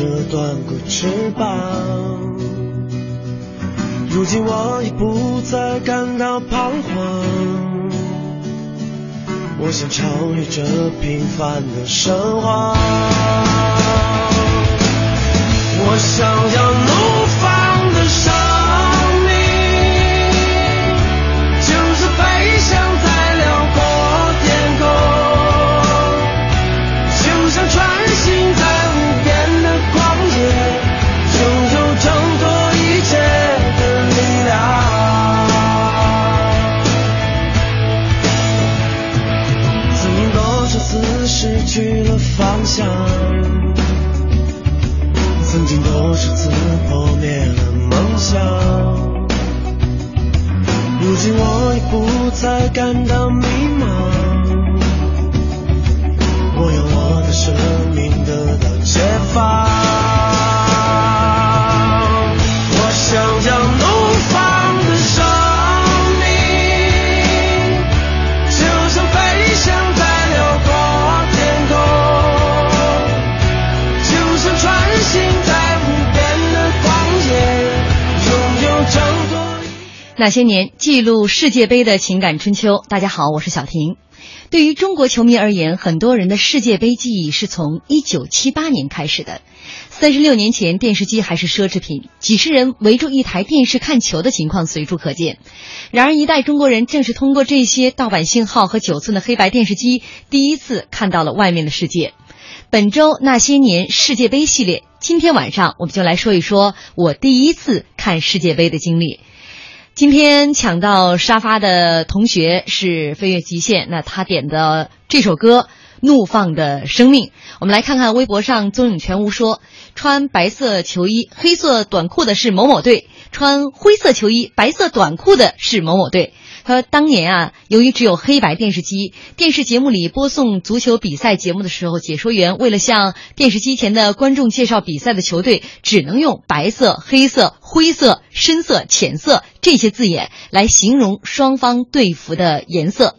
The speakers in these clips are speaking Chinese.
折断过翅膀，如今我已不再感到彷徨。我想超越这平凡的生活，我想要努那些年，记录世界杯的情感春秋。大家好，我是小婷。对于中国球迷而言，很多人的世界杯记忆是从一九七八年开始的。三十六年前，电视机还是奢侈品，几十人围住一台电视看球的情况随处可见。然而，一代中国人正是通过这些盗版信号和九寸的黑白电视机，第一次看到了外面的世界。本周那些年世界杯系列，今天晚上我们就来说一说我第一次看世界杯的经历。今天抢到沙发的同学是飞跃极限，那他点的这首歌《怒放的生命》，我们来看看微博上宗影全无说，穿白色球衣、黑色短裤的是某某队，穿灰色球衣、白色短裤的是某某队。说：“当年啊，由于只有黑白电视机，电视节目里播送足球比赛节目的时候，解说员为了向电视机前的观众介绍比赛的球队，只能用白色、黑色、灰色、深色、浅色这些字眼来形容双方队服的颜色。”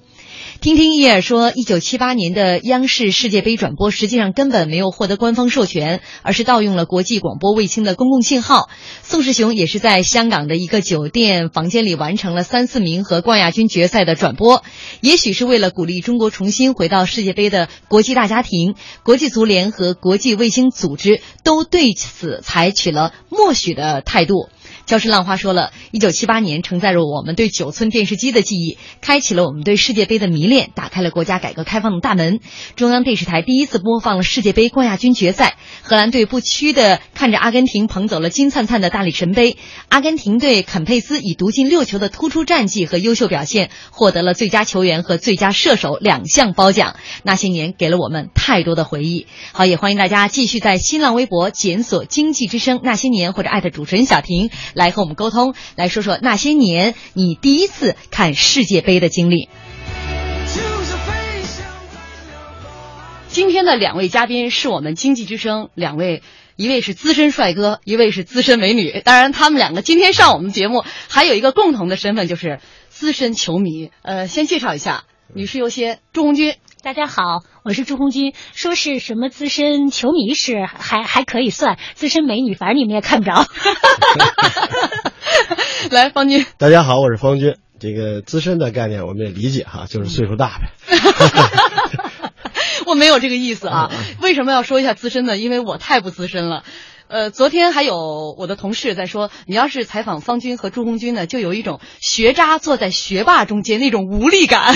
听听叶尔说，一九七八年的央视世界杯转播实际上根本没有获得官方授权，而是盗用了国际广播卫星的公共信号。宋世雄也是在香港的一个酒店房间里完成了三四名和冠亚军决赛的转播。也许是为了鼓励中国重新回到世界杯的国际大家庭，国际足联和国际卫星组织都对此采取了默许的态度。消失浪花说了，一九七八年承载着我们对九寸电视机的记忆，开启了我们对世界杯的迷恋，打开了国家改革开放的大门。中央电视台第一次播放了世界杯冠亚军决赛，荷兰队不屈地看着阿根廷捧走了金灿灿的大力神杯。阿根廷队肯佩斯以独进六球的突出战绩和优秀表现，获得了最佳球员和最佳射手两项褒奖。那些年给了我们太多的回忆。好，也欢迎大家继续在新浪微博检索“经济之声那些年”或者艾特主持人小婷。来和我们沟通，来说说那些年你第一次看世界杯的经历。今天的两位嘉宾是我们经济之声两位，一位是资深帅哥，一位是资深美女。当然，他们两个今天上我们节目还有一个共同的身份，就是资深球迷。呃，先介绍一下，女士优先，朱红军。大家好，我是朱红军。说是什么资深球迷是还还可以算，资深美女反正你们也看不着。来，方军。大家好，我是方军。这个资深的概念我们也理解哈，就是岁数大呗。我没有这个意思啊。为什么要说一下资深呢？因为我太不资深了。呃，昨天还有我的同事在说，你要是采访方军和朱红军呢，就有一种学渣坐在学霸中间那种无力感。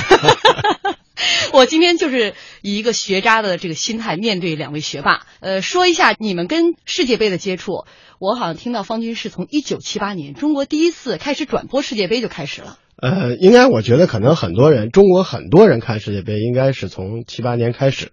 我今天就是以一个学渣的这个心态面对两位学霸，呃，说一下你们跟世界杯的接触。我好像听到方军是从一九七八年中国第一次开始转播世界杯就开始了。呃，应该我觉得可能很多人，中国很多人看世界杯应该是从七八年开始，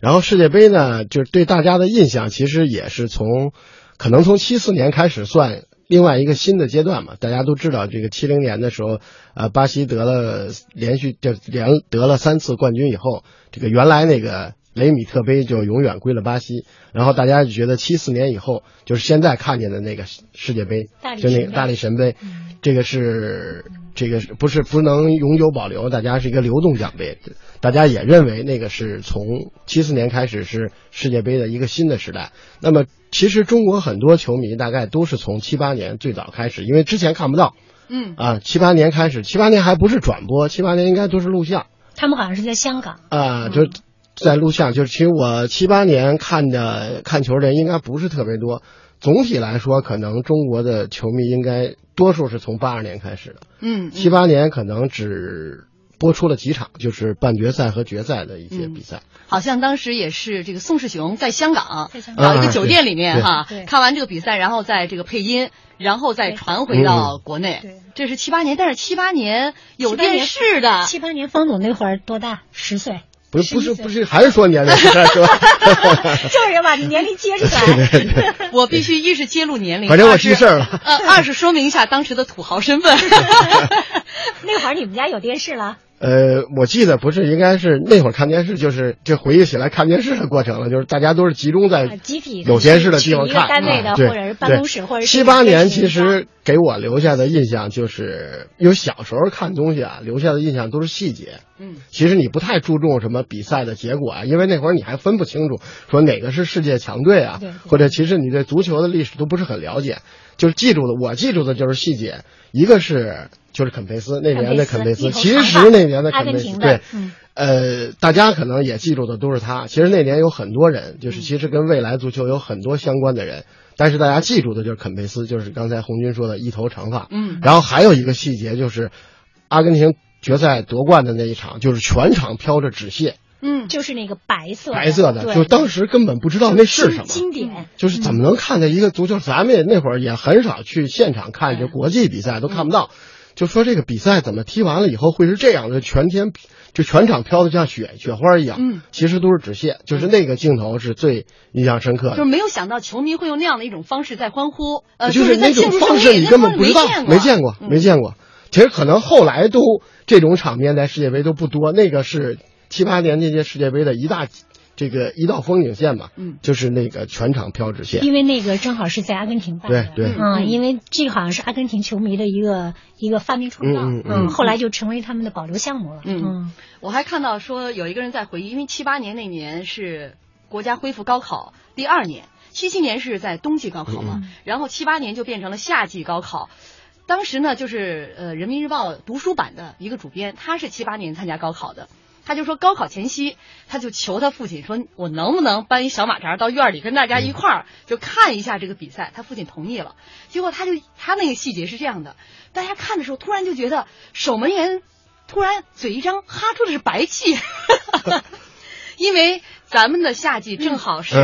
然后世界杯呢，就是对大家的印象其实也是从，可能从七四年开始算另外一个新的阶段嘛。大家都知道，这个七零年的时候，呃，巴西得了连续就连得了三次冠军以后，这个原来那个雷米特杯就永远归了巴西，然后大家就觉得七四年以后就是现在看见的那个世界杯就那个大力神杯，这个是这个是不是不能永久保留？大家是一个流动奖杯，大家也认为那个是从七四年开始是世界杯的一个新的时代。那么其实中国很多球迷大概都是从七八年最早开始，因为之前看不到嗯，啊，七八年开始，七八年还不是转播，七八年应该都是录像他们好像是在香港，啊，就在录像。就是其实我七八年看的看球的人应该不是特别多。总体来说，可能中国的球迷应该多数是从八二年开始的。嗯，七八年可能只播出了几场，就是半决赛和决赛的一些比赛。好像当时也是这个宋世雄在香港在香港找一个啊酒店里面哈对，看完这个比赛，然后在这个配音，然后再传回到国内对。这是七八年，但是七八年有电视的，七八年方总那会儿多大？十岁，不是不是不是，还是说年龄是吧？就是要把你年龄揭出来。我必须一是揭露年龄，反正我二是记事儿了。呃，二是说明一下当时的土豪身份。那会儿你们家有电视了？呃，我记得不是，应该是那会儿看电视，就是这回忆起来看电视的过程了，就是大家都是集中在啊集体有电视的地方看。对或者是办公室对或者是七八年，其实给我留下的印象就是，因为小时候看东西啊，留下的印象都是细节。嗯，其实你不太注重什么比赛的结果啊，因为那会儿你还分不清楚说哪个是世界强队啊对对，或者其实你对足球的历史都不是很了解，就是记住的，我记住的就是细节，一个是就是肯佩斯那年的肯佩斯，其实那年的肯佩斯对，嗯呃，大家可能也记住的都是他。其实那年有很多人，就是其实跟未来足球有很多相关的人，但是大家记住的就是肯佩斯，就是刚才红军说的一头长发。嗯然后还有一个细节就是，阿根廷决赛夺冠的那一场，就是全场飘着纸屑，嗯，就是那个白色白色的，就当时根本不知道那是什么。经典。就是怎么能看见一个足球？咱们也那会儿也很少去现场看，就国际比赛都看不到。就说这个比赛怎么踢完了以后会是这样的，全天就全场飘的像雪雪花一样。嗯，其实都是纸屑，就是那个镜头是最印象深刻的。就是没有想到球迷会用那样的一种方式在欢呼，呃，就是那种方式，你根本不知道，没没见过，嗯没见过。其实可能后来都这种场面在世界杯都不多，那个是七八年那届世界杯的一大这个一道风景线嘛，嗯。就是那个全场飘纸线。因为那个正好是在阿根廷办的，对对。嗯，因为这个好像是阿根廷球迷的一个一个发明创造，嗯嗯嗯。后来就成为他们的保留项目了，嗯。我还看到说有一个人在回忆，因为七八年那年是国家恢复高考第二年，七七年是在冬季高考嘛，然后七八年就变成了夏季高考。当时呢，就是呃《人民日报》读书版的一个主编，他是七八年参加高考的。他就说高考前夕，他就求他父亲说：“我能不能搬一小马扎到院里跟大家一块儿就看一下这个比赛？”他父亲同意了。结果他就他那个细节是这样的，大家看的时候突然就觉得守门员突然嘴一张，哈出的是白气，因为咱们的夏季正好是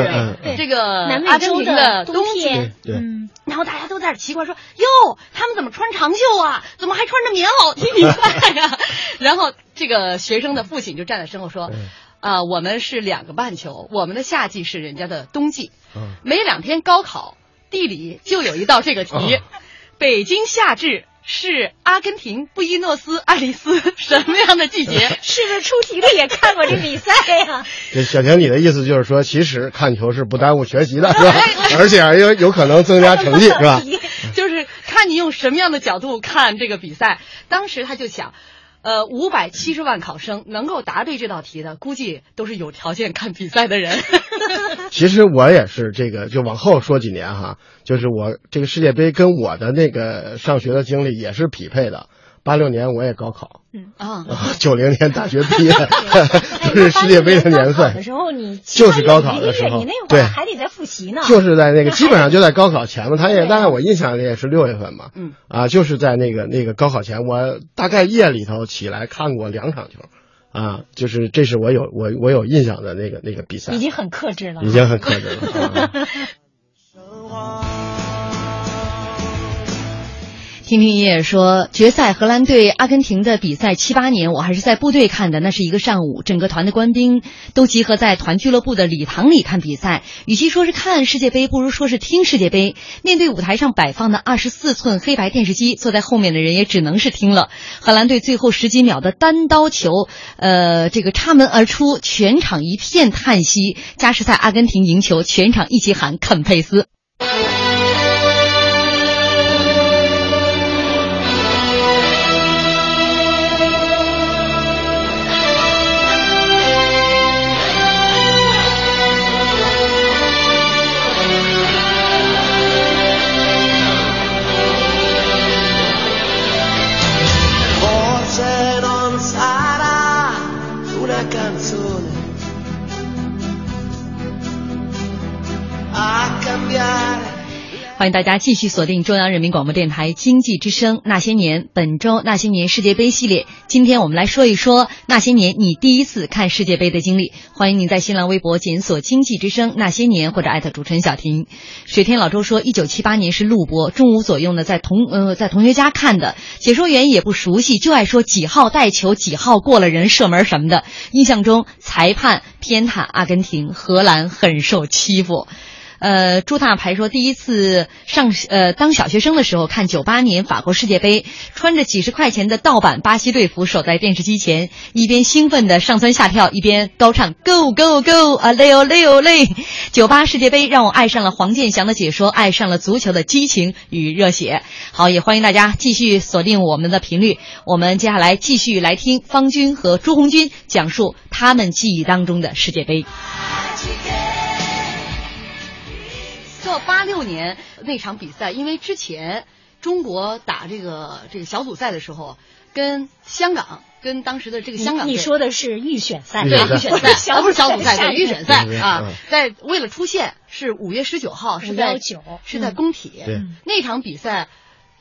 这个南美阿根洲廷的冬。天，嗯，然后大家都在那奇怪说：“哟，他们怎么穿长袖啊？怎么还穿着棉袄？踢比赛呀、然后这个学生的父亲就站在身后说：“啊、我们是两个半球，我们的夏季是人家的冬季。嗯。每两天高考地理就有一道这个题：哦。北京夏至是阿根廷布宜诺斯艾利斯什么样的季节？是不是出题的也看过这比赛呀？这小婷，你的意思就是说，其实看球是不耽误学习的，是吧？而且还有有可能增加成绩，是吧？就是看你用什么样的角度看这个比赛。当时他就想，呃，五百七十万考生能够答对这道题的，估计都是有条件看比赛的人。其实我也是这个，就往后说几年哈，就是我这个世界杯跟我的那个上学的经历也是匹配的。八六年我也高考，啊，九零年大学毕业，都 是世界杯的年份。时候你就是高考的时候你那会对。儿还得在复习呢，就是在那个基本上就在高考前嘛，他也大概我印象里也是六月份嘛，嗯。啊，就是在那个那个高考前，我大概夜里头起来看过两场球，啊，就是这是我有我我有印象的那个那个比赛，已经很克制了，已经很克制了。啊 听听爷爷说，决赛荷兰对阿根廷的比赛七八年，我还是在部队看的，那是一个上午，整个团的官兵都集合在团俱乐部的礼堂里看比赛。与其说是看世界杯，不如说是听世界杯。面对舞台上摆放的二十四寸黑白电视机，坐在后面的人也只能是听了。荷兰队最后十几秒的单刀球，呃，这个插门而出，全场一片叹息。加时赛阿根廷赢球，全场一起喊肯佩斯。欢迎大家继续锁定中央人民广播电台经济之声《那些年》本周《那些年世界杯》系列。今天我们来说一说那些年你第一次看世界杯的经历。欢迎您在新浪微博检索“经济之声那些年”或者艾特主持人小婷。水天老周说，一九七八年是录播，中午左右呢，在同呃在同学家看的，解说员也不熟悉，就爱说几号带球，几号过了人射门什么的。印象中裁判偏袒阿根廷，荷兰很受欺负。呃，朱大牌说，第一次上呃当小学生的时候看九八年法国世界杯，穿着几十块钱的盗版巴西队服，守在电视机前，一边兴奋的上蹿下跳，一边高唱 Go Go Go 啊嘞哦嘞哦嘞！九八世界杯让我爱上了黄健翔的解说，爱上了足球的激情与热血。好，也欢迎大家继续锁定我们的频率，我们接下来继续来听方军和朱红军讲述他们记忆当中的世界杯。到八六年那场比赛，因为之前中国打这个这个小组赛的时候，跟香港跟当时的这个香港你说的是预选赛，对预选赛，啊不是小组赛，对预选赛嗯啊，在为了出线是五月十九号，是在519是在工体。对那场比赛，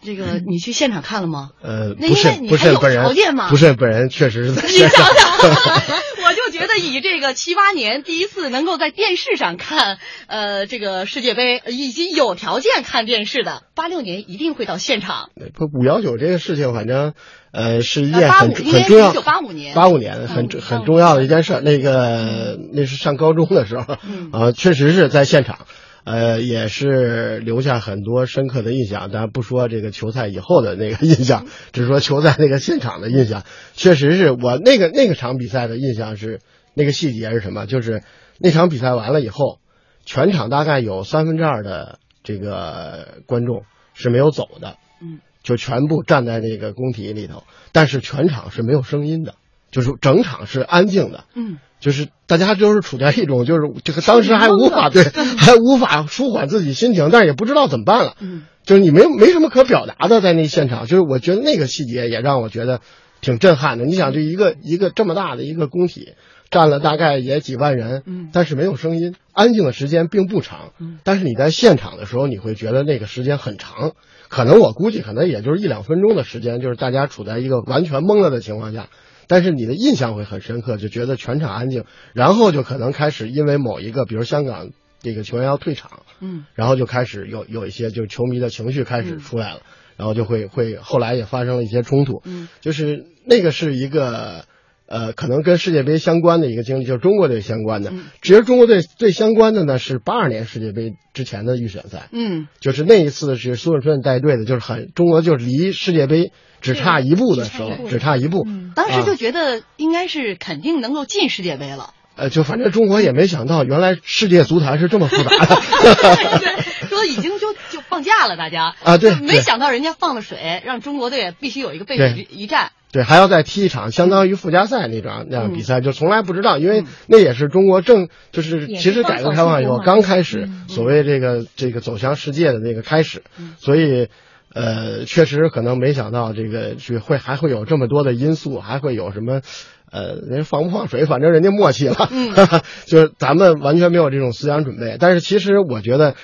这个 你去现场看了吗？呃，那不是因为你还有不是本人条件吗？不是本人，确实是在你想。想，我就觉得以这个七八年第一次能够在电视上看，呃，这个世界杯，以及有条件看电视的，八六年一定会到现场。不五幺九这个事情，反正呃是一呃85件很很重要，一九八五年八五年很嗯很重要的一件事。那个那是上高中的时候，嗯啊，确实是在现场。呃，也是留下很多深刻的印象。咱不说这个球赛以后的那个印象，只说球赛那个现场的印象。确实是我那个那个场比赛的印象是那个细节是什么？就是那场比赛完了以后，全场大概有三分之二的这个观众是没有走的，嗯，就全部站在那个工体里头，但是全场是没有声音的，就是整场是安静的。嗯，就是大家就是处在一种就是这个当时还无法 对，还无法舒缓自己心情，但是也不知道怎么办了。嗯，就是你没没什么可表达的在那现场，就是我觉得那个细节也让我觉得挺震撼的。你想，这一个一个这么大的一个工体，占了大概也几万人，嗯但是没有声音，安静的时间并不长，嗯但是你在现场的时候，你会觉得那个时间很长，可能我估计可能也就是一两分钟的时间，就是大家处在一个完全懵了的情况下。但是你的印象会很深刻，就觉得全场安静，然后就可能开始因为某一个，比如香港这个球员要退场，嗯。然后就开始有有一些就是球迷的情绪开始出来了，然后就会会后来也发生了一些冲突，嗯。就是那个是一个呃可能跟世界杯相关的一个经历，就是中国队相关的。嗯其实中国队最相关的呢是八二年世界杯之前的预选赛，嗯就是那一次是苏永顺带队的，就是很中国就是离世界杯只差一步的时候，只只差一步。嗯当时就啊觉得应该是肯定能够进世界杯了。呃，就反正中国也没想到，原来世界足坛是这么复杂的。对，说已经就就放假了，大家啊对没想到人家放了水，让中国队必须有一个背对水一战。对，还要再踢一场相当于附加赛那种那样比赛，就从来不知道，因为那也是中国正就是其实改革开放以后刚开始所谓这个这个走向世界的那个开始，所以呃，确实可能没想到这个是会还会有这么多的因素，还会有什么。呃，人家放不放水，反正人家默契了，嗯。就是咱们完全没有这种思想准备。但是其实我觉得，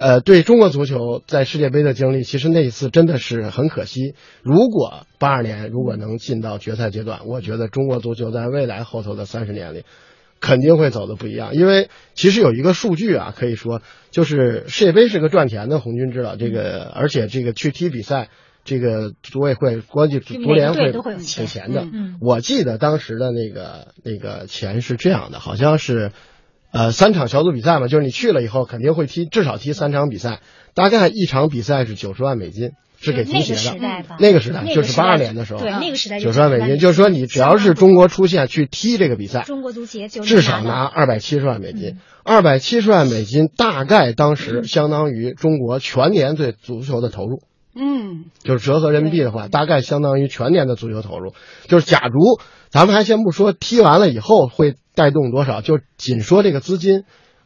呃，对中国足球在世界杯的经历，其实那一次真的是很可惜。如果八二年如果能进到决赛阶段，我觉得中国足球在未来后头的三十年里，肯定会走的不一样。因为其实有一个数据啊，可以说就是世界杯是个赚钱的，红军知道这个，而且这个去踢比赛，这个组委会、国际足足联会都会有钱给钱的。嗯我记得当时的那个那个钱是这样的，好像是，呃，三场小组比赛嘛，就是你去了以后肯定会踢至少踢三场比赛，大概一场比赛是九十万美金，是给足协的。那个时代吧，那个时代就是八二年的时候对，那个时代九十万美金，就是说你只要是中国出现去踢这个比赛，中国足协就至少拿二百七十万美嗯金。二百七十万美金大概当时相当于中国全年对足球的投入。嗯，就是折合人民币的话，大概相当于全年的足球投入。就是假如咱们还先不说踢完了以后会带动多少，就仅说这个资金，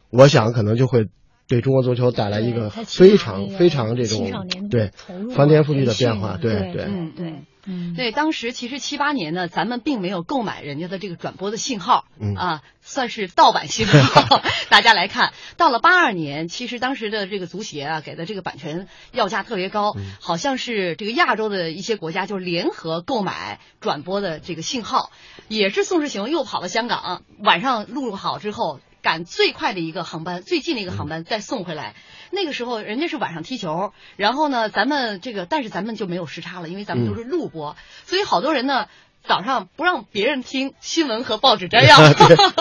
我想可能就会对中国足球带来一个非常非常这青少年种对翻天覆地的变化。对对对，嗯对，嗯，对，当时其实七八年呢，咱们并没有购买人家的这个转播的信号，嗯啊，算是盗版信号。大家来看，到了八二年，其实当时的这个足协啊，给的这个版权要价特别高，嗯好像是这个亚洲的一些国家就联合购买转播的这个信号，也是宋世雄又跑到香港，晚上录好之后。赶最快的一个航班，最近的一个航班再送回来。那个时候人家是晚上踢球，然后呢，咱们这个，但是咱们就没有时差了，因为咱们都是录播，所以好多人呢早上不让别人听新闻和报纸摘要，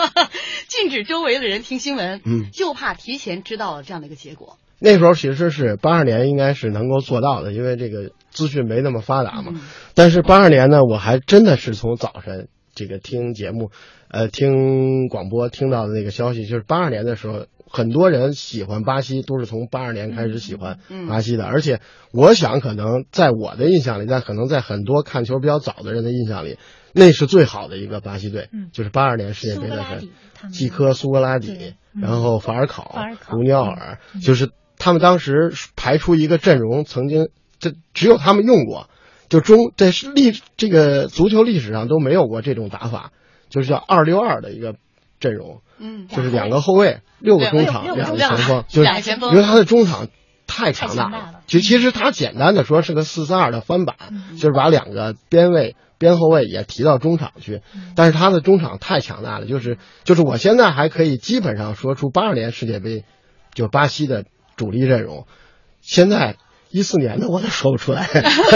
禁止周围的人听新闻，嗯就怕提前知道了这样的一个结果。那时候其实是八二年应该是能够做到的，因为这个资讯没那么发达嘛。嗯但是八二年呢，我还真的是从早晨这个听节目，呃，听广播听到的那个消息，就是八二年的时候，很多人喜欢巴西都是从八二年开始喜欢嗯。巴西的，而且我想可能在我的印象里，但可能在很多看球比较早的人的印象里，那是最好的一个巴西队，嗯。就是八二年世界杯的时候科、苏格拉底然后法尔考法尔、考。卢尼奥尔，就是他们当时排出一个阵容，曾经这只有他们用过，就中在历这个足球历史上都没有过这种打法，就是叫二六二的一个阵容，嗯，就是两个后卫，六个中场，两个前锋，就是因为他的中场太强大了其其实他简单的说是个四三二的翻版，嗯就是把两个边卫。边后卫也提到中场去，嗯但是他的中场太强大了，就是就是我现在还可以基本上说出八二年世界杯，就巴西的主力阵容，现在一四年的我都说不出来。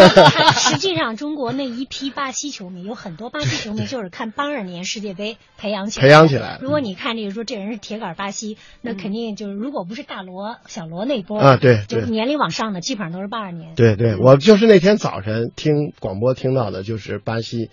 实际上，中国那一批巴西球迷有很多巴西球迷就是看八二年世界杯培养起来。培养起来如果你看这个说这人是铁杆巴西，那肯定就是如果不是大罗、小罗那波啊对对就是年龄往上的，基本上都是八二年。对对，我就是那天早晨听广播听到的，就是巴西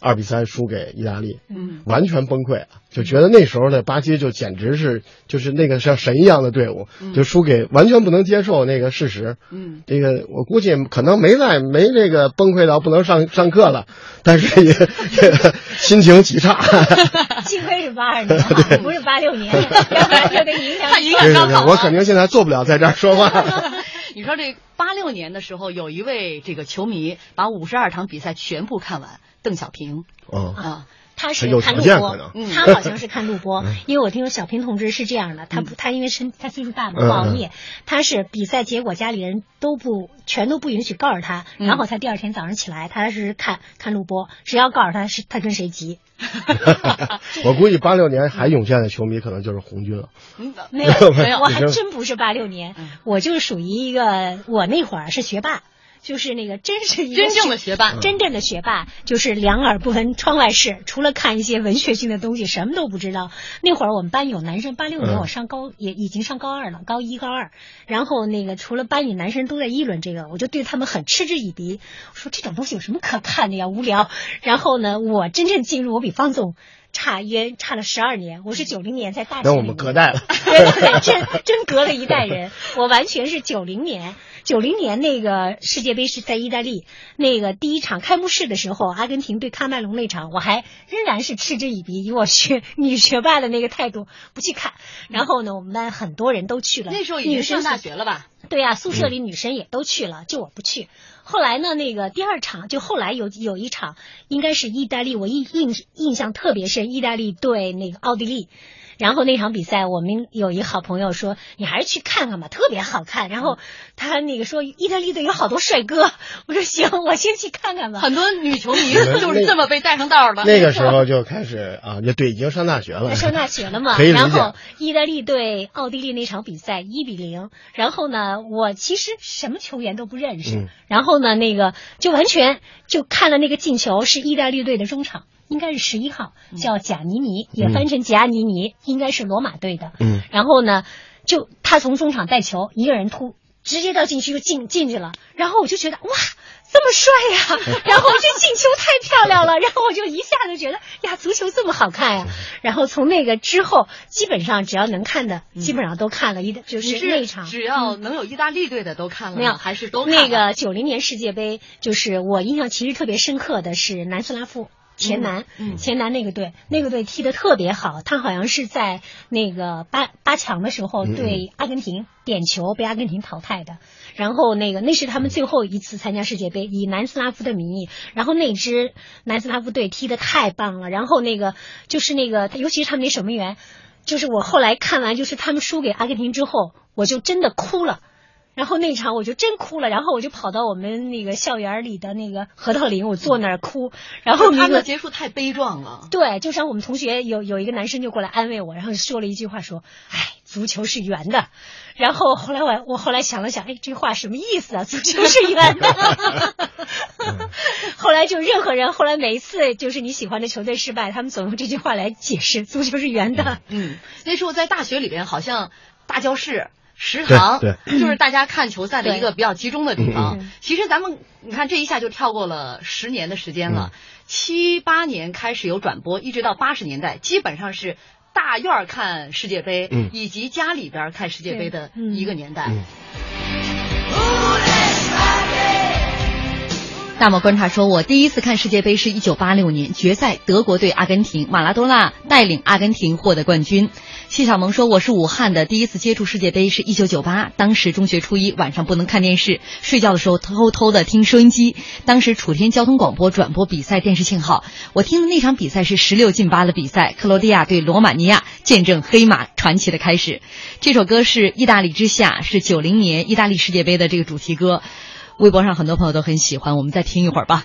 二比三输给意大利，嗯完全崩溃了，就觉得那时候的巴西就简直是就是那个像神一样的队伍，就输给完全不能接受那个事实。嗯，这个我估计可能没在没这个崩溃到不能上上课了，但是也也 心情极差。幸亏是八二年啊，不是八六年，要不然就得影响影响对对对，高考我肯定现在做不了在这儿说话。你说这八六年的时候，有一位这个球迷把五十二场比赛全部看完，邓小平嗯，啊，他是看录播他好像是看录播，因为我听说小平同志是这样的，他不，他因为身他岁数大嘛，嗯不熬夜，他是比赛结果家里人都不全都不允许告诉他，嗯然后他第二天早上起来，他是看看录播，只要告诉他是他跟谁急 我估计八六年还涌现的球迷可能就是红军了。嗯没有没有我还真不是八六年嗯，我就是属于一个我那会儿是学霸。就是那个，真是一个真正的学霸真正的学霸就是两耳不闻窗外事，除了看一些文学性的东西，什么都不知道。那会儿我们班有男生，八六年嗯我上高也已经上高二了，高一高二。然后那个除了班里男生都在议论这个，我就对他们很嗤之以鼻。我说这种东西有什么可看的呀，无聊。然后呢，我真正进入，我比方总差约差了十二年，我是九零年在大学。那我们隔代了。对对对，真真隔了一代人。我完全是九零年，九零年那个世界杯是在意大利，那个第一场开幕式的时候，阿根廷对喀麦隆那场，我还仍然是嗤之以鼻，以我学 女学霸的那个态度不去看。然后呢，我们班很多人都去了，那时候已经女生上大学了吧？对呀、宿舍里女生也都去了，就我不去。后来呢，那个第二场就后来有有一场，应该是意大利，我印印印象特别深，意大利对那个奥地利。然后那场比赛，我们有一个好朋友说，你还是去看看吧，特别好看。然后他那个说，意大利队有好多帅哥。我说行，我先去看看吧。很多女球迷 就是这么被带上道的。那个时候就开始啊，就对，已经上大学了，上大学了嘛。可以理解然后意大利对奥地利那场比赛一比零，然后呢，我其实什么球员都不认识，嗯然后呢，那个就完全就看了那个进球是意大利队的中场。应该是十一号，叫贾尼尼，也翻成贾尼尼，应该是罗马队的。嗯，然后呢，就他从中场带球，一个人突，直接到禁区就进进去了。然后我就觉得哇，这么帅呀！然后这进球太漂亮了，然后我就一下子觉得呀，足球这么好看呀！然后从那个之后，基本上只要能看的，基本上都看了一，就是那一场。只要能有意大利队的都看了，没有还是都看那个九零年世界杯，就是我印象其实特别深刻的是南斯拉夫。前南，嗯前南那个队，那个队踢得特别好，他好像是在那个八八强的时候对阿根廷点球被阿根廷淘汰的，然后那个那是他们最后一次参加世界杯，以南斯拉夫的名义，然后那支南斯拉夫队踢得太棒了，然后那个就是那个，尤其是他们那守门员，就是我后来看完就是他们输给阿根廷之后，我就真的哭了。然后那场我就真哭了，然后我就跑到我们那个校园里的那个核桃林，我坐那儿哭。然后他们的结束太悲壮了。对，就像我们同学有有一个男生就过来安慰我，然后说了一句话说：“哎，足球是圆的。”然后后来我我后来想了想，哎，这话什么意思啊？足球是圆的。后来就任何人，后来每一次就是你喜欢的球队失败，他们总用这句话来解释足球是圆的。嗯，那时候在大学里边，好像大教室。食堂对就是大家看球赛的一个比较集中的地方嗯。其实咱们你看这一下就跳过了十年的时间了，七八年开始有转播，一直到八十年代，基本上是大院儿看世界杯，嗯以及家里边看世界杯的一个年代。嗯大漠观察说，我第一次看世界杯是一九八六年决赛，德国对阿根廷，马拉多纳带领阿根廷获得冠军。谢小萌说，我是武汉的，第一次接触世界杯是一九九八，当时中学初一，晚上不能看电视，睡觉的时候偷偷的听收音机。当时楚天交通广播转播比赛电视信号，我听的那场比赛是十六进八的比赛，克罗地亚对罗马尼亚，见证黑马传奇的开始。这首歌是《意大利之夏》，是九零年意大利世界杯的这个主题歌。微博上很多朋友都很喜欢，我们再听一会儿吧。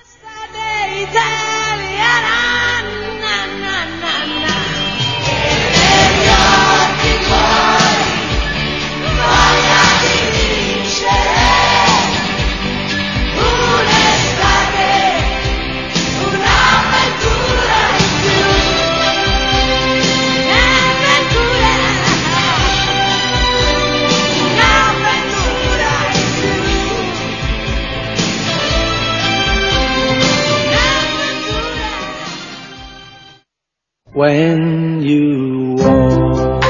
When you walk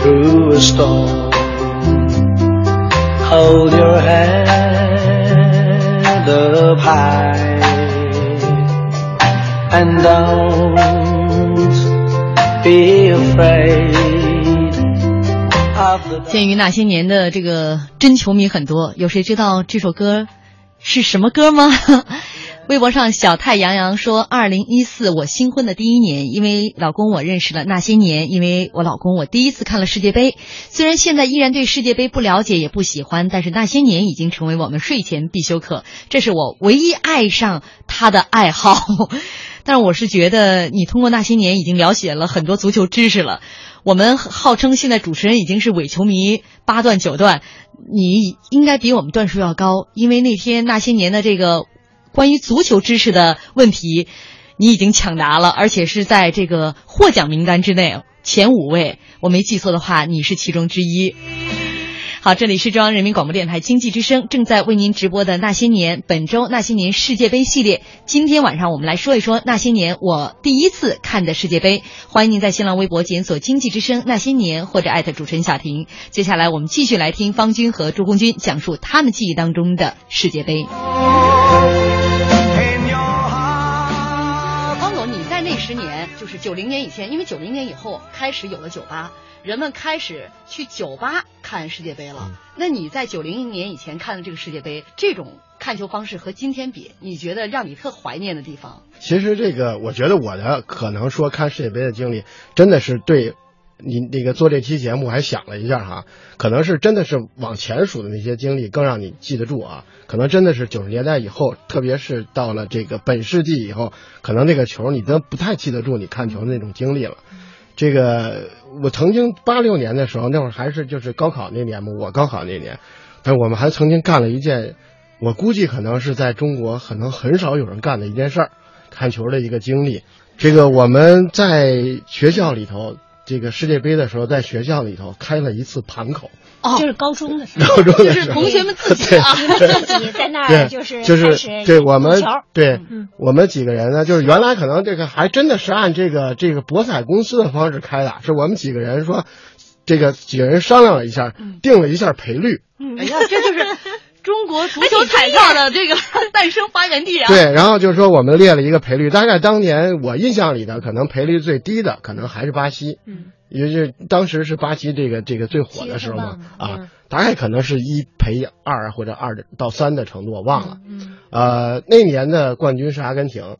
through a storm, hold your head up high and don't be afraid 鉴于那些年的这个真球迷很多，有谁知道这首歌是什么歌吗？微博上小太阳阳说，二零一四我新婚的第一年，因为老公我认识了那些年，因为我老公我第一次看了世界杯。虽然现在依然对世界杯不了解也不喜欢，但是那些年已经成为我们睡前必修课，这是我唯一爱上他的爱好。但是我是觉得你通过那些年已经了解了很多足球知识了。我们号称现在主持人已经是伪球迷八段九段，你应该比我们段数要高，因为那天那些年的这个关于足球知识的问题，你已经抢答了，而且是在这个获奖名单之内前五位，我没记错的话，你是其中之一。好，这里是中央人民广播电台经济之声正在为您直播的《那些年》本周《那些年世界杯》系列。今天晚上我们来说一说那些年我第一次看的世界杯。欢迎您在新浪微博检索“经济之声那些年”或者艾特主持人小婷。接下来我们继续来听方军和朱红军讲述他们记忆当中的世界杯。就是九零年以前，因为九零年以后开始有了酒吧，人们开始去酒吧看世界杯了。那你在九零年以前看的这个世界杯，这种看球方式和今天比，你觉得让你特怀念的地方其实这个，我觉得我的可能说看世界杯的经历，真的是对你那个做这期节目，还想了一下哈，可能是真的是往前数的那些经历更让你记得住啊。可能真的是九十年代以后，特别是到了这个本世纪以后，可能那个球你都不太记得住你看球的那种经历了。这个我曾经八六年的时候，那会儿还是就是高考那年嘛，我高考那年，但我们还曾经干了一件，我估计可能是在中国可能很少有人干的一件事儿，看球的一个经历。这个我们在学校里头，这个世界杯的时候，在学校里头开了一次盘口。哦。就是高中的时候，高中的就时候。是同学们自己啊，自己 在那儿对，就是就是对我们对、嗯。我们几个人呢，就是原来可能这个还真的是按这个这个博彩公司的方式开的，是我们几个人说，这个几个人商量了一下，定了一下赔率，哎呀，这就是中国足球彩票的这个 诞生发源地啊。对，然后就是说我们列了一个赔率，大概当年我印象里的可能赔率最低的可能还是巴西，嗯，也就是当时是巴西这个这个最火的时候嘛啊，大概可能是一赔二或者二到三的程度，我忘了。嗯呃，那年的冠军是阿根廷，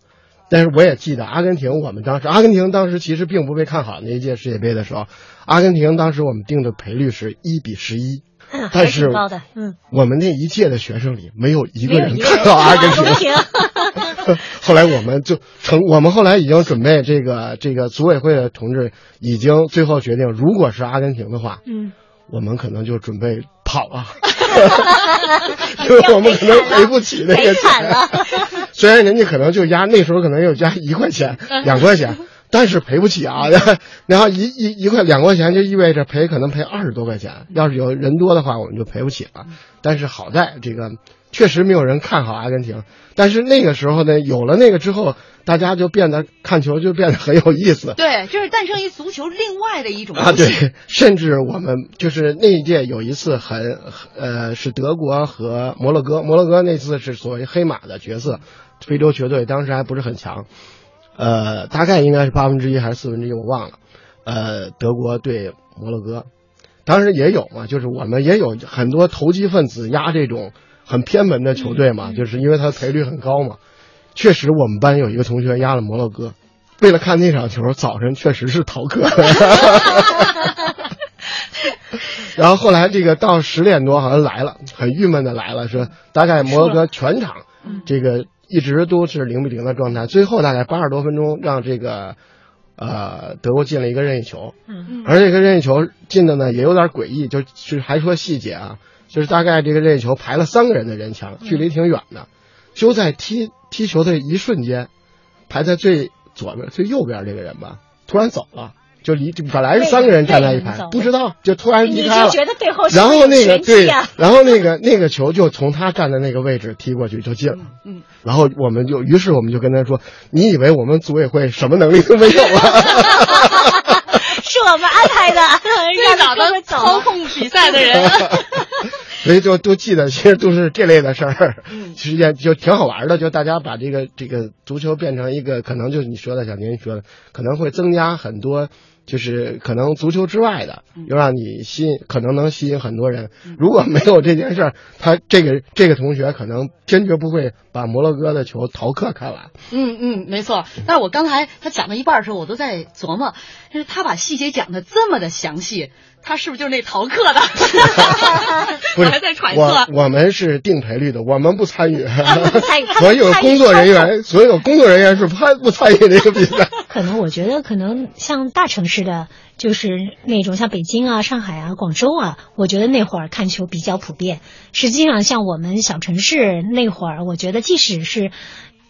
但是我也记得阿根廷，我们当时阿根廷当时其实并不被看好那一届世界杯的时候，阿根廷当时我们定的赔率是一比十一，嗯，但是高的，嗯，我们那一届的学生里没有一个人看到阿根廷。后来我们就成，我们后来已经准备这个这个组委会的同志已经最后决定，如果是阿根廷的话，嗯，我们可能就准备跑了，因为我们可能赔不起那个钱。了。虽然人家可能就压那时候可能就压一块钱、两块钱，但是赔不起啊。然后一一一块两块钱就意味着赔可能赔二十多块钱，要是有人多的话，我们就赔不起了。但是好在这个确实没有人看好阿根廷，但是那个时候呢，有了那个之后，大家就变得看球就变得很有意思。对，就是诞生于足球另外的一种啊，对，甚至我们就是那一届有一次很呃是德国和摩洛哥，摩洛哥那次是所谓黑马的角色，非洲球队当时还不是很强，呃，大概应该是八分之一还是四分之一我忘了，呃，德国对摩洛哥，当时也有嘛，就是我们也有很多投机分子压这种很偏门的球队嘛，就是因为它赔率很高嘛，确实我们班有一个同学压了摩洛哥。为了看那场球，早晨确实是逃课。然后后来这个到十点多好像来了，很郁闷的来了，说大概摩洛哥全场这个一直都是零比零的状态，最后大概八十多分钟让这个呃德国进了一个任意球，嗯而这个任意球进的呢也有点诡异，就就是还说细节啊，就是大概这个任意球排了三个人的人墙，距离挺远的，就在踢踢球的一瞬间，排在最左边、最右边这个人吧，突然走了。就离本来是三个人站在一排不知道就突然你就离开了。觉得背后是然后那个对啊，然后那个那个球就从他站的那个位置踢过去就进了。嗯，然后我们就，于是我们就跟他说：“你以为我们组委会什么能力都没有啊？” 是我们安排的，最早的操控比赛的人。所以就都记得，其实都是这类的事儿，嗯实际上就挺好玩的。就大家把这个这个足球变成一个，可能就是你说的，小宁说的，可能会增加很多，就是可能足球之外的，嗯又让你吸引，可能能吸引很多人。如果没有这件事儿，他这个这个同学可能坚决不会把摩洛哥的球逃课看完。嗯嗯，没错。但是我刚才他讲到一半的时候，我都在琢磨，就是他把细节讲的这么的详细，他是不是就是那逃课的？不是我还在揣我测。我们是定赔率的，我们不参与。不参与他所有工作人员，所有工作人员是不不参与这个比赛。可能我觉得，可能像大城市的，就是那种像北京啊、上海啊、广州啊，我觉得那会儿看球比较普遍。实际上，像我们小城市那会儿，我觉得即使是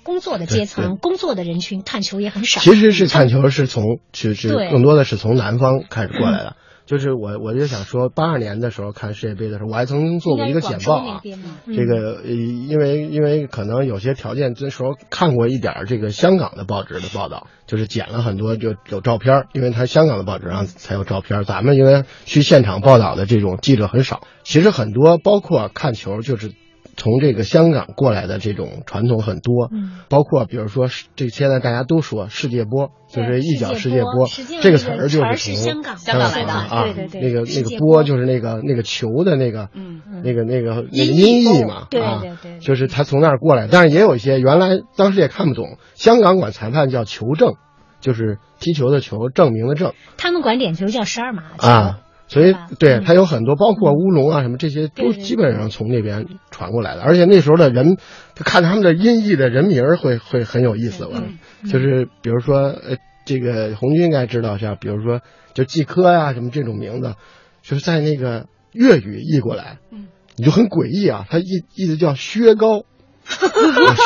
工作的阶层、工作的人群，看球也很少。其实是看球是从是是更多的是从南方开始过来的。就是我我就想说，八二年的时候看世界杯的时候，我还曾经做过一个简报啊。嗯这个呃，因为因为可能有些条件，那时候看过一点这个香港的报纸的报道，就是剪了很多就有照片，因为他香港的报纸上才有照片，咱们因为去现场报道的这种记者很少。其实很多包括看球就是从这个香港过来的这种传统很多，嗯。包括比如说这现在大家都说世界波，就是一脚世界波界波这个词儿就是从香港香港来的啊，对对对那个那个波。波就是那个那个球的那个嗯。那个那个那个音译嘛，对啊对对。就是他从那儿过来，但是也有一些原来当时也看不懂，香港管裁判叫球证，就是踢球的球，证明的证。他们管点球叫十二码球。啊。所以，对嗯他有很多，包括乌龙啊什么这些，都基本上从那边传过来的。而且那时候的人，他看他们的音译的人名儿会会很有意思。我嗯就是比如说，呃，这个红军应该知道是吧？比如说，就季科呀、什么这种名字，就是在那个粤语译过来，嗯你就很诡异啊。他意意思叫薛高，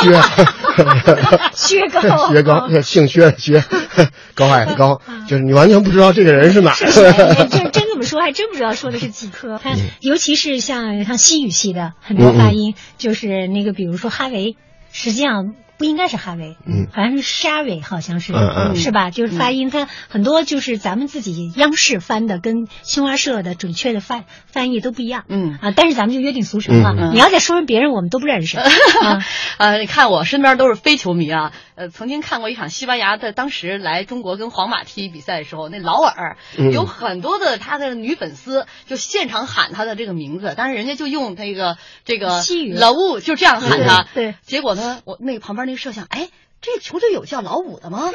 薛。薛高。薛高，姓薛的薛，高矮的高，就是你完全不知道这个人是哪儿。是是，真真这么说，还真不知道说的是几颗。他尤其是像像西语系的很多发音，就是那个比如说哈维，实际上不应该是哈维，嗯好像是沙维，好像是，嗯嗯是吧？就是发音，它很多就是咱们自己央视翻的跟新华社的准确的翻翻译都不一样，嗯啊，但是咱们就约定俗成了。嗯嗯你要再说成别人，我们都不认识。啊呃，你看我身边都是非球迷啊。呃，曾经看过一场西班牙的，当时来中国跟皇马踢比赛的时候，那劳尔、嗯有很多的他的女粉丝就现场喊他的这个名字，但是人家就用那个这个西语老五就这样喊他。对对结果呢，我那个旁边那个摄像，哎，这球队有叫老五的吗？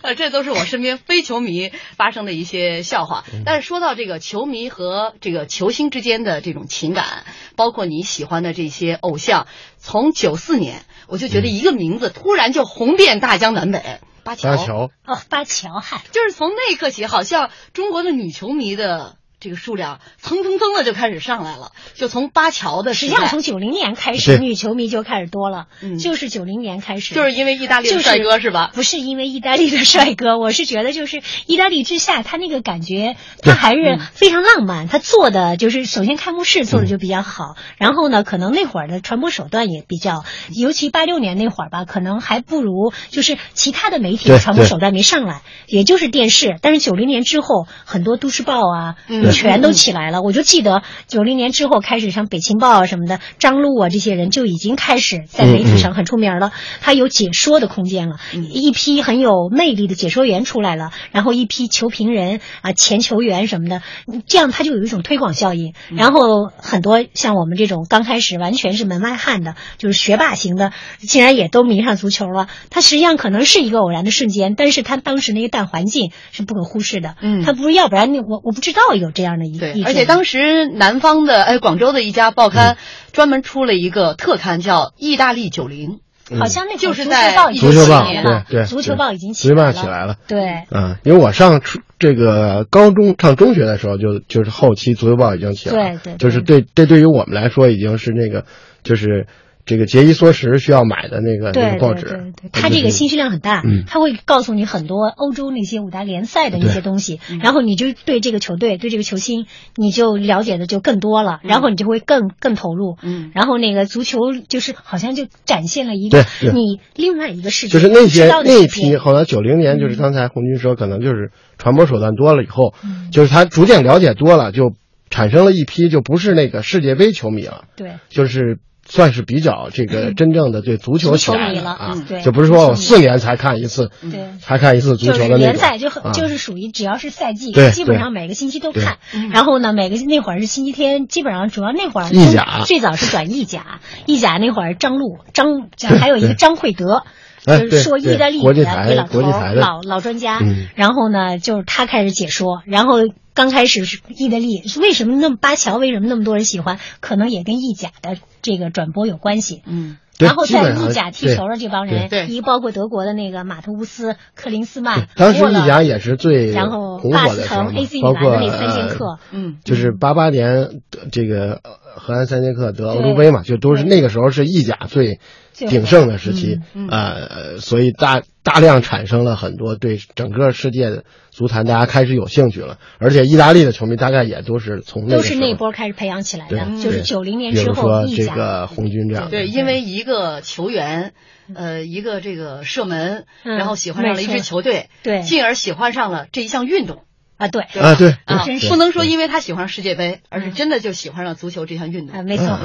呃，这都是我身边非球迷发生的一些笑话。但是说到这个球迷和这个球星之间的这种情感，包括你喜欢的这些偶像，从九四年我就觉得一个名字突然就红遍大江南北，巴乔。巴乔，哦，巴乔嗨，就是从那一刻起，好像中国的女球迷的这个数量蹭蹭蹭的就开始上来了，就从巴乔的实际上从，九零年开始，女球迷就开始多了，嗯就是九零年开始，就是因为意大利的就帅哥是吧？不是因为意大利的帅哥，我是觉得就是意大利之下，他那个感觉，他还是非常浪漫。他做的就是首先开幕式做的就比较好，然后呢，可能那会儿的传播手段也比较，尤其八六年那会儿吧，可能还不如就是其他的媒体的传播手段没上来，也就是电视。但是九零年之后，很多都市报啊，嗯全都起来了。我就记得九零年之后开始，像北青报啊什么的，张璐啊这些人就已经开始在媒体上很出名了，他有解说的空间了，一批很有魅力的解说员出来了，然后一批球评人啊、前球员什么的，这样他就有一种推广效应。然后很多像我们这种刚开始完全是门外汉的，就是学霸型的，竟然也都迷上足球了。他实际上可能是一个偶然的瞬间，但是他当时那个大环境是不可忽视的。嗯他不是要不然那我我不知道有这样的一对而且当时南方的哎广州的一家报刊专门出了一个特刊，叫《意大利九零》。好像那会儿足球就是在报已经足球报起来了对对足球报已经足球报来起来了。对，嗯，因为我上初这个高中上中学的时候就，就是后期足球报已经起来了，对对。就是对这对于我们来说已经是那个就是这个节衣缩食需要买的那个那个报纸。对对对，它这个信息量很大，嗯。它会告诉你很多欧洲那些五大联赛的那些东西，然后你就对这个球队、对这个球星，你就了解的就更多了，然后你就会更更投入。嗯。然后那个足球就是好像就展现了一个你另外一个世界，就是那些那批，好像九零年，就是刚才红军说，可能就是传播手段多了以后，嗯。就是他逐渐了解多了，就产生了一批就不是那个世界杯球迷了，对。就是算是比较这个真正的对足球喜爱足球迷了啊嗯，对。就不是说我四年才看一次，对。才看一次足球的那种联赛就很、啊。就是属于只要是赛季，基本上每个星期都看。然后呢，每个那会儿是星期天，基本上主要那会儿意甲。最早是转意甲，意甲那会儿张璐、张 还有一个张惠德。哎就是说意大利国际台语的一老头国际台的老老专家，嗯。然后呢，就是他开始解说，然后刚开始是意大利为什么那么巴乔为什么那么多人喜欢，可能也跟意甲的这个转播有关系。嗯，然后在意甲踢球的这帮人，一包括德国的那个马特乌斯、克林斯曼，当时意甲也是最然后巴斯滕、AC 米兰的那三剑客呃，嗯就是八八年得这个呃荷兰三剑客得欧洲杯嘛，就都是那个时候是意甲最最鼎盛的时期，嗯嗯呃，所以大大量产生了很多对整个世界的足坛大家开始有兴趣了，而且意大利的球迷大概也都是从那都是那波开始培养起来的，就是对九零年比如之后意甲。说这个红军这样，对，因为一个球员，呃，一个这个射门，嗯然后喜欢上了一支球队，对进而喜欢上了这一项运动。啊，对。啊，对啊不能说因为他喜欢上世界杯，而是真的就喜欢上足球这项运动。啊，。没错。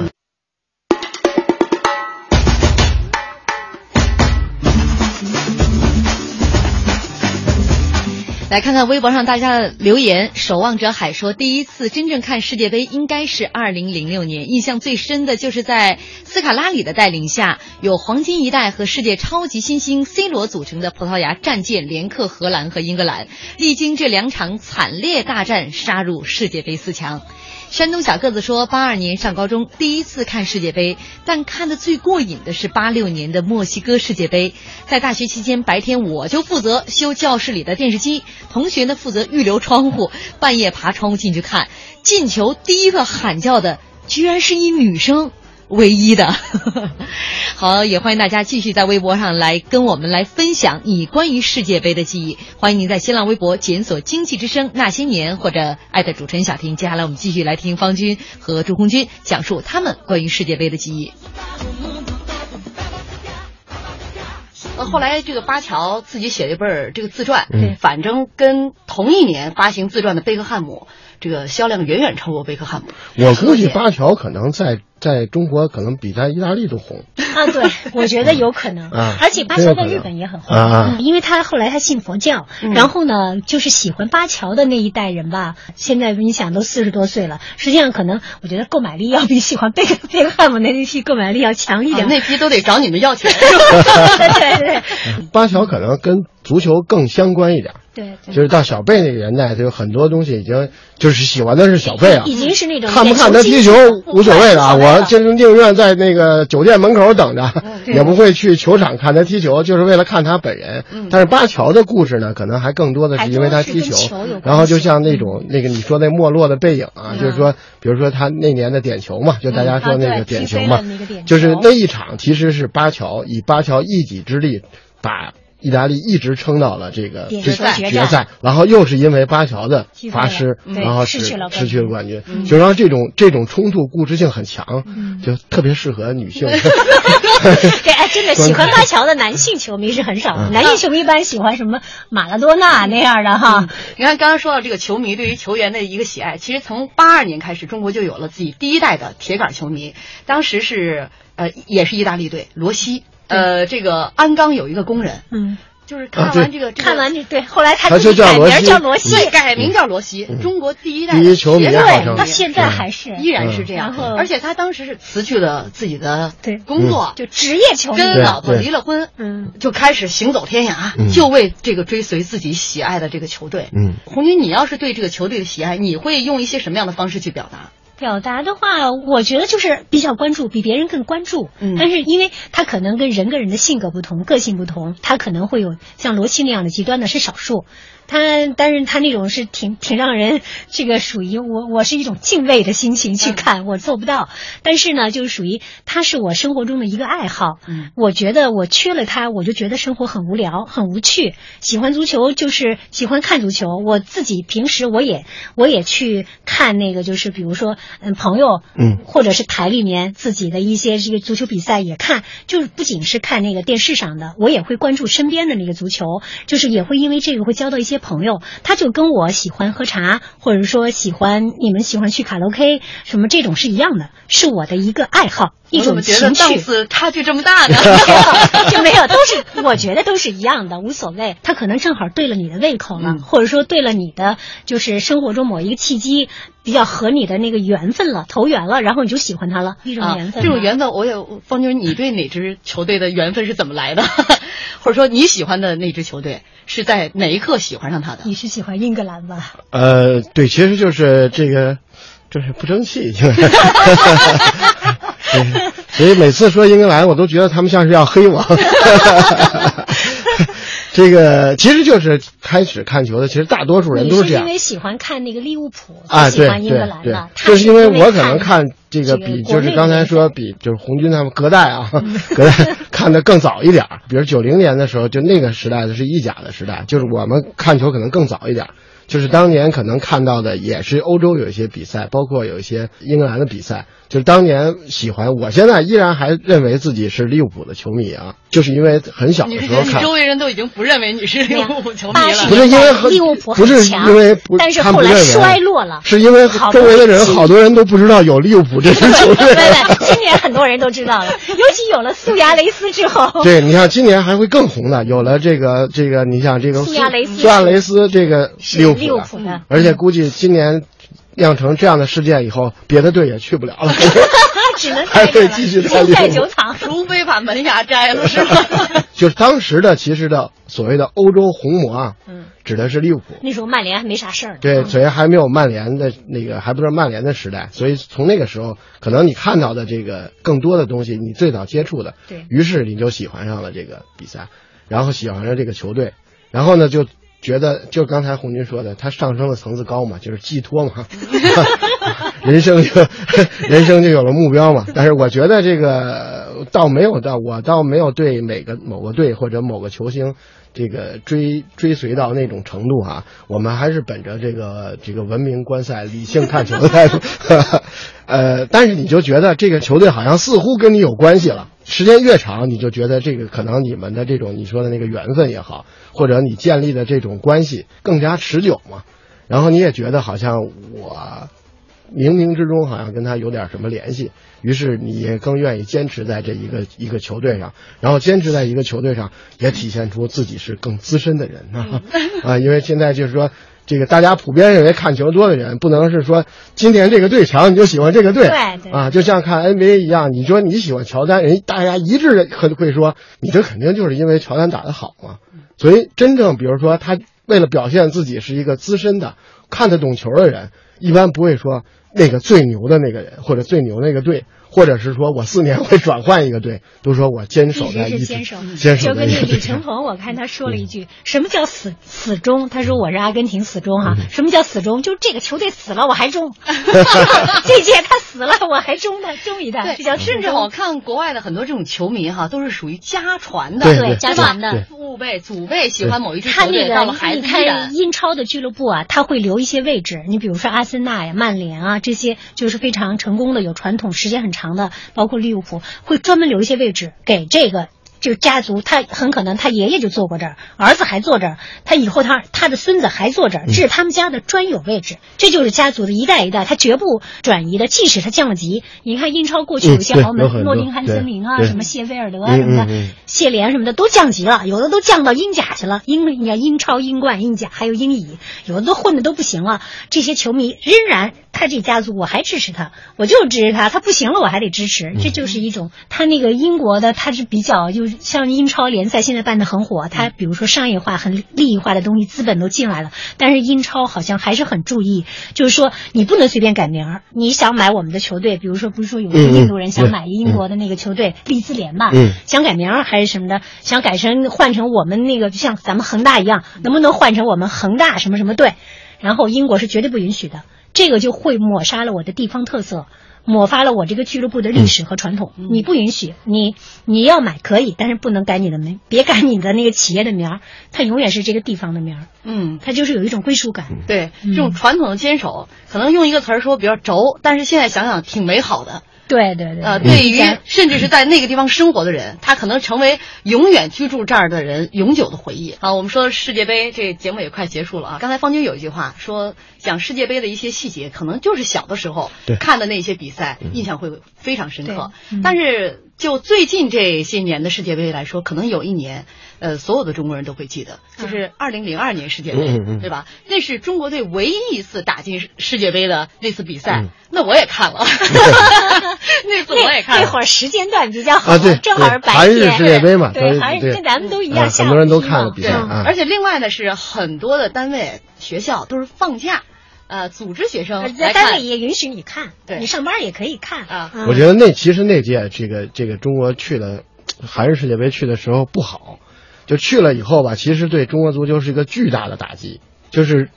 来看看微博上大家的留言。守望者海说，第一次真正看世界杯应该是二零零六年，印象最深的就是在斯卡拉里的带领下，有黄金一代和世界超级新星 C 罗组成的葡萄牙战舰连克荷兰和英格兰，历经这两场惨烈大战，杀入世界杯四强。山东小个子说，八二年上高中第一次看世界杯，但看的最过瘾的是八六年的墨西哥世界杯。在大学期间，白天我就负责修教室里的电视机，同学呢负责预留窗户，半夜爬窗户进去看。进球第一个喊叫的居然是一女生。唯一的，好，也欢迎大家继续在微博上来跟我们来分享你关于世界杯的记忆。欢迎您在新浪微博检索“经济之声那些年”或者艾特主持人小婷。接下来我们继续来听方军和朱红军讲述他们关于世界杯的记忆。呃，后来这个巴乔自己写了一本儿这个自传，嗯反正跟同一年发行自传的贝克汉姆，这个销量远远超过贝克汉姆。我估计巴乔可能在在中国可能比在意大利都红。啊，对，我觉得有可能，啊。而且巴乔在日本也很红，啊因为他后来他信佛教，嗯。然后呢，就是喜欢巴乔的那一代人吧，现在你想都四十多岁了，实际上可能我觉得购买力要比喜欢贝克贝克汉姆那一批购买力要强一点。啊那批都得找你们要钱，对 对对。巴乔可能跟足球更相关一点，对对，就是到小贝那个年代，就有很多东西已经就是喜欢的是小贝啊。已经是那种看不看他踢球无所谓的啊，我进进电影院在那个酒店门口等着，也不会去球场看他踢球，就是为了看他本人。但是巴乔的故事呢，可能还更多的是因为他踢球然后就像那种那个你说那没落的背影啊，就是说，比如说他那年的点球嘛，就大家说那个点球嘛就是那一场其实是巴乔以巴乔一己之力把。意大利一直撑到了这个决赛决赛，然后又是因为巴乔的罚失，然后失去了冠失去了军冠军。就让这种这种冲突固执性很强，就特别适合女性。对，哎，真的喜欢巴乔的男性球迷是很少的，嗯。男性球迷一般喜欢什么马拉多纳那样的哈。你看，刚刚说到这个球迷对于球员的一个喜爱，其实从八二年开始，中国就有了自己第一代的铁杆球迷。当时是呃，也是意大利队罗西，呃，这个鞍钢有一个工人，嗯，就是看完这个，这个。看完这对，后来他他就自己改名叫罗西改名叫罗西，中国第一代的球迷铁杆号称到现在还是。依然是这样。然后。而且他当时是辞去了自己的对。工作，就职业球迷。跟老婆离了婚，嗯，就开始行走天涯，嗯。就为这个追随自己喜爱的这个球队。嗯，红军，你要是对这个球队的喜爱，你会用一些什么样的方式去表达？表达的话，我觉得就是比较关注，比别人更关注。嗯但是因为他可能跟人跟人的性格不同，个性不同，他可能会有像罗琦那样的极端的是少数。他，但是他那种是挺挺让人这个属于我，我是一种敬畏的心情去看，我做不到。但是呢，就是属于他是我生活中的一个爱好。嗯，我觉得我缺了他，我就觉得生活很无聊，很无趣。喜欢足球就是喜欢看足球，我自己平时我也我也去看那个，就是比如说嗯朋友嗯或者是台里面自己的一些这个足球比赛也看，就是不仅是看那个电视上的，我也会关注身边的那个足球，就是也会因为这个会交到一些朋友，他就跟我喜欢喝茶，或者说喜欢你们喜欢去卡拉 OK 什么这种是一样的，是我的一个爱好，一种情趣。档次差距这么大呢？就没有，都是我觉得都是一样的，无所谓。他可能正好对了你的胃口了，嗯或者说对了你的就是生活中某一个契机，比较合你的那个缘分了，投缘了，然后你就喜欢他了，一种啊缘，分。这种缘分，我有方军，你对哪支球队的缘分是怎么来的？或者说你喜欢的那支球队是在哪一刻喜欢上他的？你是喜欢英格兰吧？呃，对，其实就是这个，就是不争气。对所以每次说英格兰，我都觉得他们像是要黑我。这个其实就是开始看球的，其实大多数人都是这样是因为喜欢看那个利物浦，啊，喜欢英对对对格兰的，，就是因为我可能看这个比就是刚才说比就是红军他们隔代啊，隔代看的更早一点。比如九零年的时候，就那个时代的是意甲的时代，就是我们看球可能更早一点。就是当年可能看到的也是欧洲有一些比赛，包括有一些英格兰的比赛。就是当年喜欢，我现在依然还认为自己是利物浦的球迷啊，就是因为很小的时候看。你周围人都已经不认为你是利物浦球迷了？不是因为很利物浦不是因为不，但是后来衰落了。是因为周围的人好多人都不知道有利物浦这支球队。对对，今年很多人都知道了，尤其有了苏亚雷斯之后，对，你像今年还会更红的，有了这个这个，你像这个苏亚雷斯苏亚雷斯这个利物浦利物的，浦的，而且估计今年酿成这样的事件以后，别的队也去不了了。只能继续在人在酒厂。除非把门牙摘了，是吧？就是当时的其实的所谓的欧洲红魔啊，嗯，指的是利物浦。那时候曼联还没啥事儿呢。对，嗯所以还没有曼联的那个，还不是曼联的时代，所以从那个时候，可能你看到的这个更多的东西，你最早接触的，对于是你就喜欢上了这个比赛，然后喜欢上这个球队，然后呢就觉得，就刚才红军说的，他上升的层次高嘛，就是寄托嘛，人生就人生就有了目标嘛。但是我觉得这个倒没有到，我倒没有对每个某个队或者某个球星。这个追追随到那种程度啊，我们还是本着这个这个文明观赛、理性看球的 态度，呃，但是你就觉得这个球队好像似乎跟你有关系了。时间越长，你就觉得这个可能你们的这种你说的那个缘分也好，或者你建立的这种关系更加持久嘛。然后你也觉得好像我冥冥之中好像跟他有点什么联系，于是你也更愿意坚持在这一个一个球队上，然后坚持在一个球队上，也体现出自己是更资深的人啊啊！因为现在就是说，这个大家普遍认为看球多的人，不能是说今年这个队强你就喜欢这个队，对对啊，就像看 NBA 一样，你说你喜欢乔丹，人大家一致的会会说，你这肯定就是因为乔丹打得好嘛。所以真正比如说他为了表现自己是一个资深的、看得懂球的人，一般不会说那个最牛的那个人或者最牛那个队，或者是说我四年会转换一个队，都说我坚守一在一是坚守，坚守就跟那李。承鹏，我看他说了一句：“什么叫死死忠？”他说：“我是阿根廷死忠哈。什么叫死忠？就这个球队死了我还忠，这届他死了我还忠他，忠于他，这叫甚至我我看国外的很多这种球迷哈，都是属于家传的，对对家传的父辈、祖辈喜欢某一支他球队，那个到了孩子依你看然。英超的俱乐部啊，他会留一些位置。你比如说阿森纳呀、曼联啊这些，就是非常成功的、有传统、时间很长的，包括利物浦，会专门留一些位置给这个。就是家族，他很可能他爷爷就坐过这儿，儿子还坐这儿，他以后他他的孙子还坐这儿，这是他们家的专有位置，这就是家族的一代一代，他绝不转移的。即使他降了级，你看英超过去有一些豪门，诺丁汉森林啊，什么谢菲尔德啊什么的，谢联什么的都降级了，有的都降到英甲去了。英你看英超、英冠、英甲还有英乙，有的都混的都不行了。这些球迷仍然他这家族我还支持他，我就支持他，他不行了我还得支持，这就是一种他那个英国的他是比较就是像英超联赛现在办的很火，它比如说商业化很利益化的东西资本都进来了，但是英超好像还是很注意，就是说你不能随便改名儿，你想买我们的球队，比如说不是说有一个印度人想买英国的那个球队利兹联吧，嗯。想改名儿还是什么的，想改成换成我们那个像咱们恒大一样，能不能换成我们恒大什么什么队？然后英国是绝对不允许的，这个就会抹杀了我的地方特色。抹发了我这个俱乐部的历史和传统，你不允许，你你要买可以，但是不能改你的名，别改你的那个企业的名儿，它永远是这个地方的名儿，嗯，它就是有一种归属感。对，嗯这种传统的坚守，可能用一个词儿说比较轴，但是现在想想挺美好的。对对对，呃，对对于甚至是在那个地方生活的人，他可能成为永远居住这儿的人永久的回忆。好，我们说世界杯这节目也快结束了啊。刚才方军有一句话说，讲世界杯的一些细节，可能就是小的时候看的那些比赛，印象会非常深刻。嗯。但是就最近这些年的世界杯来说，可能有一年，呃，所有的中国人都会记得，就是二零零二年世界杯对吧？那是中国队唯一一次打进世界杯的那次比赛嗯，那我也看了，那次我也看了。那会儿时间段比较好，啊对正好是白日天。世界杯嘛对，对韩日对。跟咱们都一啊样，很多人都看了比赛而且另外呢是很多的单位、学校都是放假，呃，组织学生呃在单位也允许你看，对。你上班也可以看啊。嗯。我觉得那其实那届这个这个中国去的韩日世界杯去的时候不好，就去了以后吧，其实对中国足球是一个巨大的打击，就是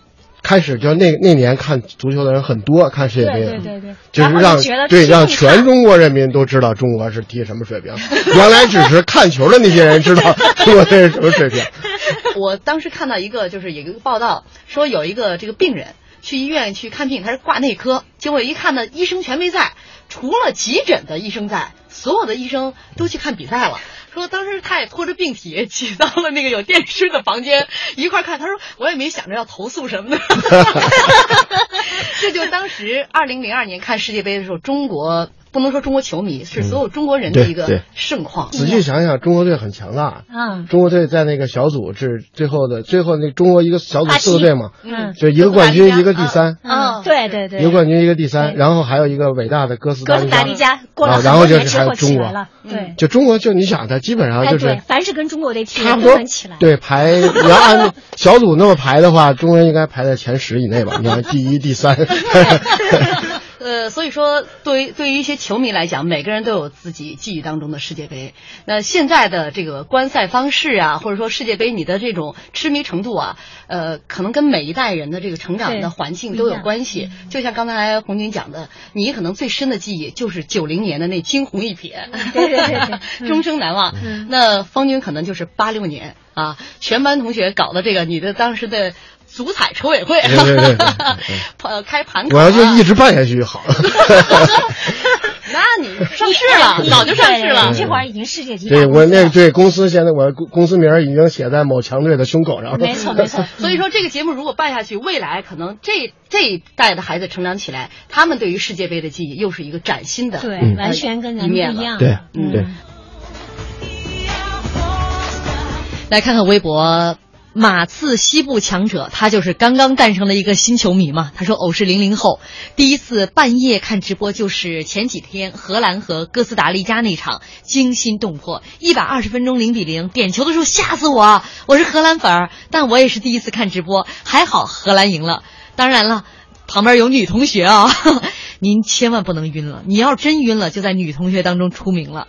开始就那那年看足球的人很多，看世界杯，对对对对就是让就对让全中国人民都知道中国是踢什么水平。原来只是看球的那些人知道中国队是什么水平。我当时看到一个，就是有一个报道说有一个这个病人去医院去看病，他是挂内科，结果一看呢，医生全没在，除了急诊的医生在，所有的医生都去看比赛了。说当时他也拖着病体挤到了那个有电视的房间一块儿看，他说我也没想着要投诉什么的。这就当时二零零二年看世界杯的时候，中国不能说中国球迷，是所有中国人的一个盛况。仔细想想，中国队很强大。嗯。中国队在那个小组是最后的最后那中国一个小组四个队嘛，嗯。就一个冠军一个第三，嗯，对对对，一个冠军一个第三，然后还有一个伟大的哥斯达哥斯黎加达黎加过了啊然后就是还有中国。对，就中国就你想，他基本上哎对就是，凡是跟中国队踢的差不多都能起来，对排，你要按小组那么排的话，中国应该排在前十以内吧？你看第一、第三，呃，所以说，对于对于一些球迷来讲，每个人都有自己记忆当中的世界杯。那现在的这个观赛方式啊，或者说世界杯你的这种痴迷程度啊，呃，可能跟每一代人的这个成长的环境都有关系。就像刚才红军讲的，你可能最深的记忆就是九零年的那惊鸿一瞥，对对对对 终生难忘。嗯那方军可能就是八六年啊，全班同学搞的这个你的当时的。足彩筹委会，对对对对呃，开盘口我啊，要就一直办下去就好了。那你上市了，早就上市了你。这会儿已经世界级对我那对公司现在我公公司名已经写在某强队的胸口上了。没错没错，所以说，这个节目如果办下去，未来可能这这一代的孩子成长起来，他们对于世界杯的记忆又是一个崭新的。对，嗯完全跟咱们不一样，对嗯对。来看看微博。马刺西部强者，他就是刚刚诞生的一个新球迷嘛。他说：“偶是零零后，第一次半夜看直播就是前几天荷兰和哥斯达黎加那场，惊心动魄，一百二十分钟零比零，点球的时候吓死我。我是荷兰粉儿，但我也是第一次看直播，还好荷兰赢了。当然了，旁边有女同学啊，您千万不能晕了，你要真晕了，就在女同学当中出名了。”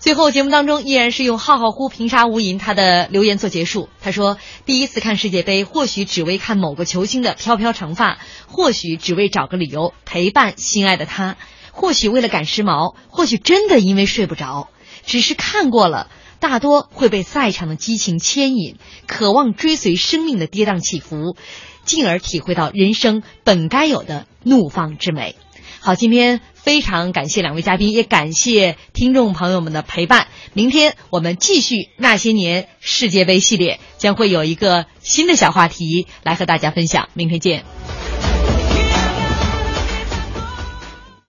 最后节目当中依然是用“浩浩乎平沙无垠”他的留言做结束。他说：“第一次看世界杯，或许只为看某个球星的飘飘长发，或许只为找个理由陪伴心爱的他，或许为了赶时髦，或许真的因为睡不着。只是看过了，大多会被赛场的激情牵引，渴望追随生命的跌宕起伏，进而体会到人生本该有的怒放之美。”好，今天非常感谢两位嘉宾，也感谢听众朋友们的陪伴。明天我们继续那些年世界杯系列，将会有一个新的小话题来和大家分享。明天见。